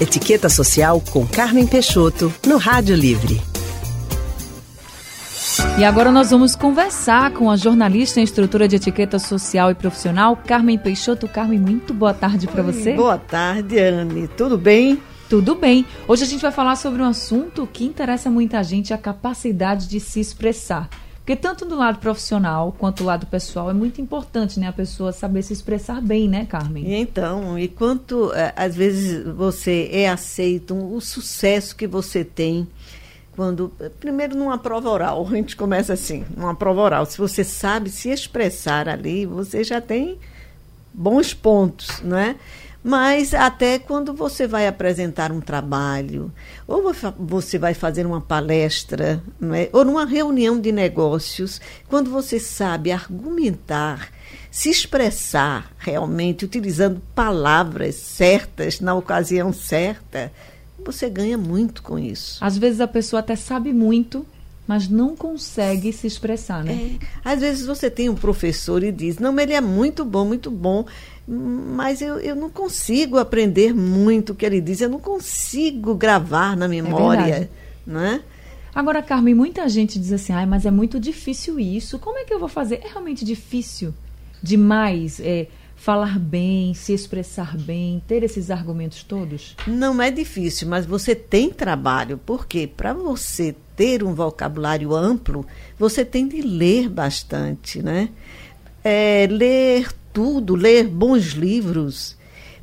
Etiqueta Social com Carmen Peixoto, no Rádio Livre. E agora nós vamos conversar com a jornalista em estrutura de etiqueta social e profissional, Carmen Peixoto. Carmen, muito boa tarde para você. Boa tarde, Anne. Tudo bem? Tudo bem. Hoje a gente vai falar sobre um assunto que interessa muita gente, a capacidade de se expressar. Porque tanto do lado profissional quanto do lado pessoal é muito importante, né? A pessoa saber se expressar bem, né, Carmen? Então, e quanto é, às vezes você é aceito, o sucesso que você tem quando primeiro numa prova oral, a gente começa assim, numa prova oral, se você sabe se expressar ali, você já tem bons pontos, não é? Mas até quando você vai apresentar um trabalho, ou você vai fazer uma palestra, é? ou numa reunião de negócios, quando você sabe argumentar, se expressar realmente, utilizando palavras certas na ocasião certa, você ganha muito com isso. Às vezes a pessoa até sabe muito, mas não consegue se expressar, né? É. Às vezes você tem um professor e diz, não, ele é muito bom, muito bom, mas eu, eu não consigo aprender muito o que ele diz, eu não consigo gravar na memória, é né? Agora, Carmen, muita gente diz assim, ah, mas é muito difícil isso, como é que eu vou fazer? É realmente difícil demais é, falar bem, se expressar bem, ter esses argumentos todos? Não é difícil, mas você tem trabalho, porque para você ter um vocabulário amplo, você tem de ler bastante, né? É, ler tudo, ler bons livros,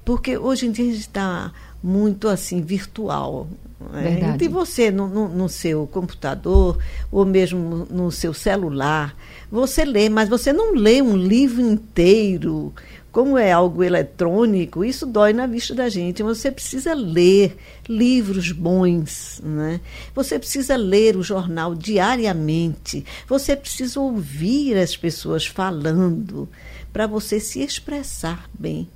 porque hoje em dia a gente está muito assim virtual. Né? E você no, no, no, seu computador ou mesmo no seu celular, você lê, mas você não lê um livro inteiro. Como é algo eletrônico, isso dói na vista da gente. Você precisa ler livros bons, né? Você precisa ler o jornal diariamente. Você precisa ouvir as pessoas falando para você se expressar bem.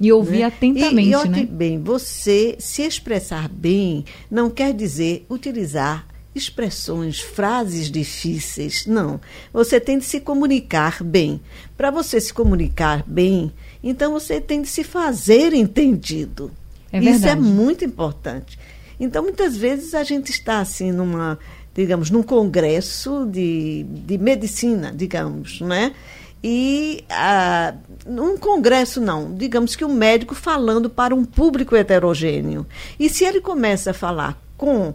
E ouvir né? atentamente, e, e, né? Bem, você se expressar bem não quer dizer utilizar expressões, frases difíceis. Não. Você tem de se comunicar bem. Para você se comunicar bem, então você tem de se fazer entendido. É Isso é muito importante. Então, muitas vezes a gente está assim numa, digamos, num congresso de, de medicina, digamos, não é? E ah, um congresso não, digamos que um médico falando para um público heterogêneo. E se ele começa a falar com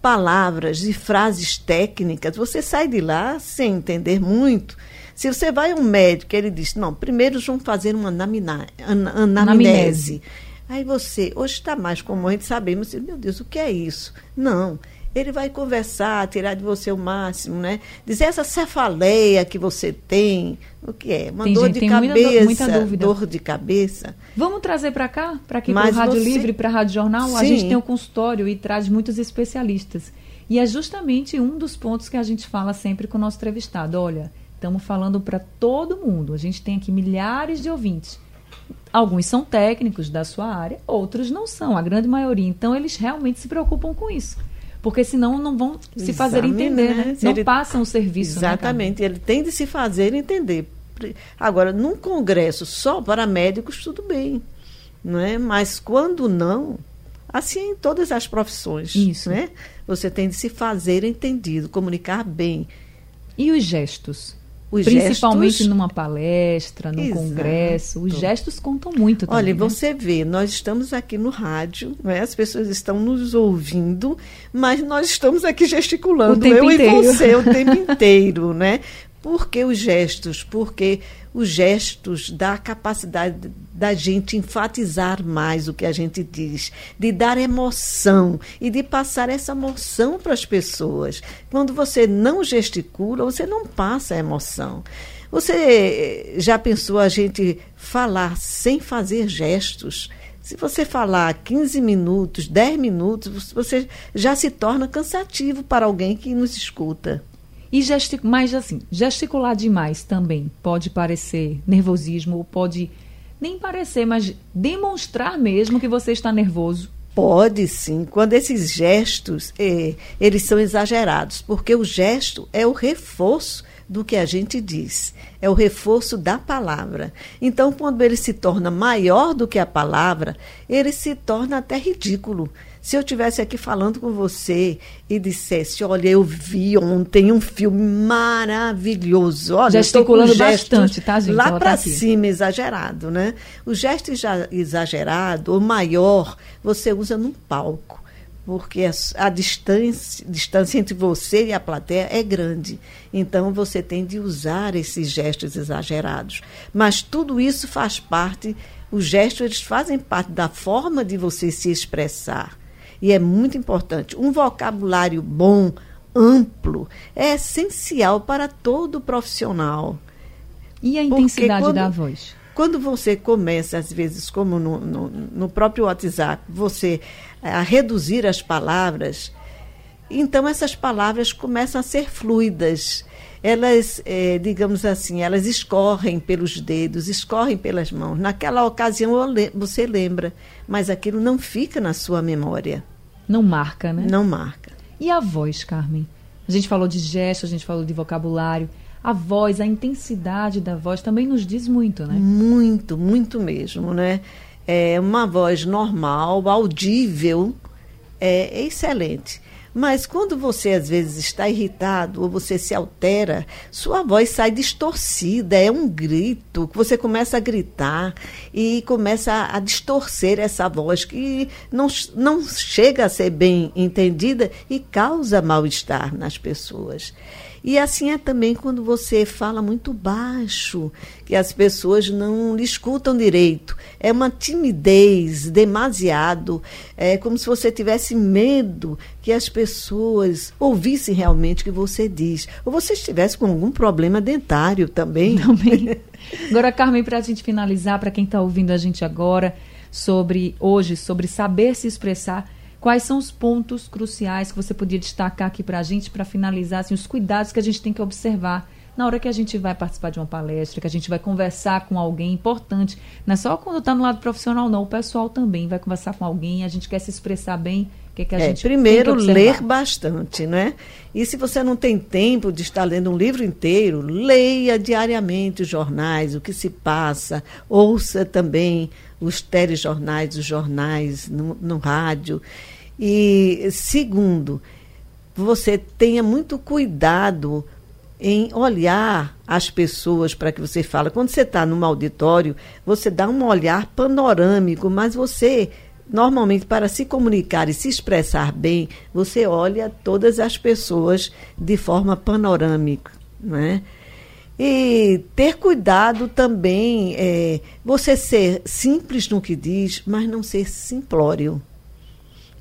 palavras e frases técnicas, você sai de lá sem entender muito. Se você vai a um médico e ele diz, não, primeiro vamos fazer uma anamina, an, anamnese. Aí você, hoje está mais comum a gente saber, mas meu Deus, o que é isso? Não ele vai conversar, tirar de você o máximo, né? Dizer essa cefaleia que você tem, o que é? Uma tem dor gente, de cabeça, muita, muita dúvida. dor de cabeça. Vamos trazer para cá, para aqui para o Rádio você... Livre, para a Rádio Jornal, Sim. a gente tem um consultório e traz muitos especialistas. E é justamente um dos pontos que a gente fala sempre com o nosso entrevistado. Olha, estamos falando para todo mundo. A gente tem aqui milhares de ouvintes. Alguns são técnicos da sua área, outros não são, a grande maioria. Então, eles realmente se preocupam com isso porque senão não vão se fazer entender, né? né? Não ele, passam o serviço. Né, Exatamente, né, ele tem de se fazer entender. Agora, num congresso só para médicos, tudo bem, não é? Mas quando não, assim é em todas as profissões, Isso. né? Você tem de se fazer entendido, comunicar bem. E os gestos? Os Principalmente gestos, numa palestra, num exato. congresso, os gestos contam muito também. Olha, né? você vê, nós estamos aqui no rádio, né? as pessoas estão nos ouvindo, mas nós estamos aqui gesticulando, eu inteiro. e você, o tempo inteiro, né? Por que os gestos? Porque os gestos dá a capacidade da gente enfatizar mais o que a gente diz, de dar emoção e de passar essa emoção para as pessoas. Quando você não gesticula, você não passa a emoção. Você já pensou a gente falar sem fazer gestos? Se você falar 15 minutos, 10 minutos, você já se torna cansativo para alguém que nos escuta. E gestic... mas assim, gesticular demais também pode parecer nervosismo, ou pode nem parecer, mas demonstrar mesmo que você está nervoso. Pode sim, quando esses gestos eh, eles são exagerados, porque o gesto é o reforço do que a gente diz. É o reforço da palavra. Então, quando ele se torna maior do que a palavra, ele se torna até ridículo. Se eu tivesse aqui falando com você e dissesse, olha, eu vi ontem um filme maravilhoso. Olha, Gesticulando bastante, tá, gente? Lá para tá cima, exagerado, né? O gesto exagerado, ou maior, você usa num palco porque a, a, distância, distância entre você e a plateia é grande. Então você tem de usar esses gestos exagerados. Mas tudo isso faz parte, os gestos eles fazem parte da forma de você se expressar. E é muito importante. Um vocabulário bom, amplo, é essencial para todo profissional. E a intensidade quando, da voz? Quando você começa, às vezes, como no, no, no próprio WhatsApp, você eh, a reduzir as palavras, então essas palavras começam a ser fluidas. Elas, é, digamos assim, elas escorrem pelos dedos, escorrem pelas mãos. Naquela ocasião você lembra, mas aquilo não fica na sua memória. Não marca, né? Não marca. E a voz, Carmen? A gente falou de gesto, a gente falou de vocabulário a voz, a intensidade da voz também nos diz muito, né? Muito, muito mesmo, né? É uma voz normal, audível, é excelente. Mas quando você às vezes está irritado ou você se altera, sua voz sai distorcida, é um grito, você começa a gritar e começa a, a distorcer essa voz que não, não chega a ser bem entendida e causa mal-estar nas pessoas. E assim é também quando você fala muito baixo, que as pessoas não lhe escutam direito. É uma timidez demasiado, é como se você tivesse medo que as pessoas ouvissem realmente o que você diz. Ou você estivesse com algum problema dentário também. Também. Agora, Carmen, para a gente finalizar, para quem está ouvindo a gente agora, sobre hoje, sobre saber se expressar, Quais são os pontos cruciais que você podia destacar aqui para a gente, para finalizar, assim, os cuidados que a gente tem que observar na hora que a gente vai participar de uma palestra, que a gente vai conversar com alguém importante. Não é só quando está no lado profissional, não. O pessoal também vai conversar com alguém, a gente quer se expressar bem. Que, que a é, gente primeiro, ler bastante, né? E se você não tem tempo de estar lendo um livro inteiro, leia diariamente os jornais, o que se passa, ouça também os telejornais, os jornais no, no rádio. E, segundo, você tenha muito cuidado em olhar as pessoas para que você fala. Quando você está num auditório, você dá um olhar panorâmico, mas você normalmente para se comunicar e se expressar bem, você olha todas as pessoas de forma panorâmica, né? E ter cuidado também, é, você ser simples no que diz, mas não ser simplório.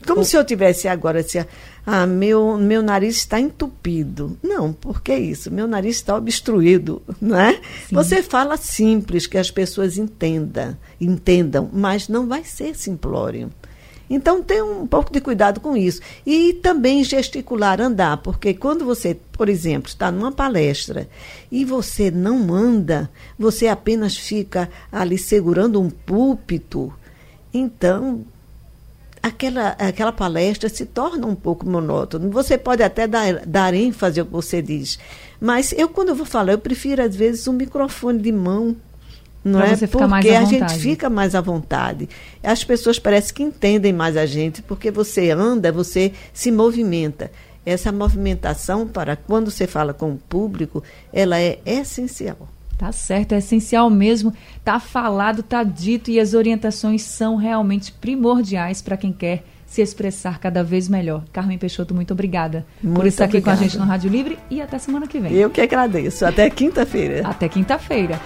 Como se eu tivesse agora assim, ah, meu, meu nariz está entupido. Não, por que isso? Meu nariz está obstruído, não é? Sim. Você fala simples, que as pessoas entendam, entendam, mas não vai ser simplório. Então, tenha um pouco de cuidado com isso. E também gesticular, andar, porque quando você, por exemplo, está numa palestra e você não anda, você apenas fica ali segurando um púlpito, então aquela, aquela palestra se torna um pouco monótona. Você pode até dar, dar ênfase ao que você diz, mas eu, quando eu vou falar, eu prefiro, às vezes, um microfone de mão. Não pra é? Porque a gente fica mais à vontade. As pessoas parecem que entendem mais a gente, porque você anda, você se movimenta. Essa movimentação, para quando você fala com o público, ela é essencial. Tá certo, é essencial mesmo. Tá falado, tá dito e as orientações são realmente primordiais para quem quer se expressar cada vez melhor. Carmen Peixoto, muito obrigada muito por estar obrigada. aqui com a gente no Rádio Livre e até semana que vem. Eu que agradeço. Até quinta-feira. Até quinta-feira.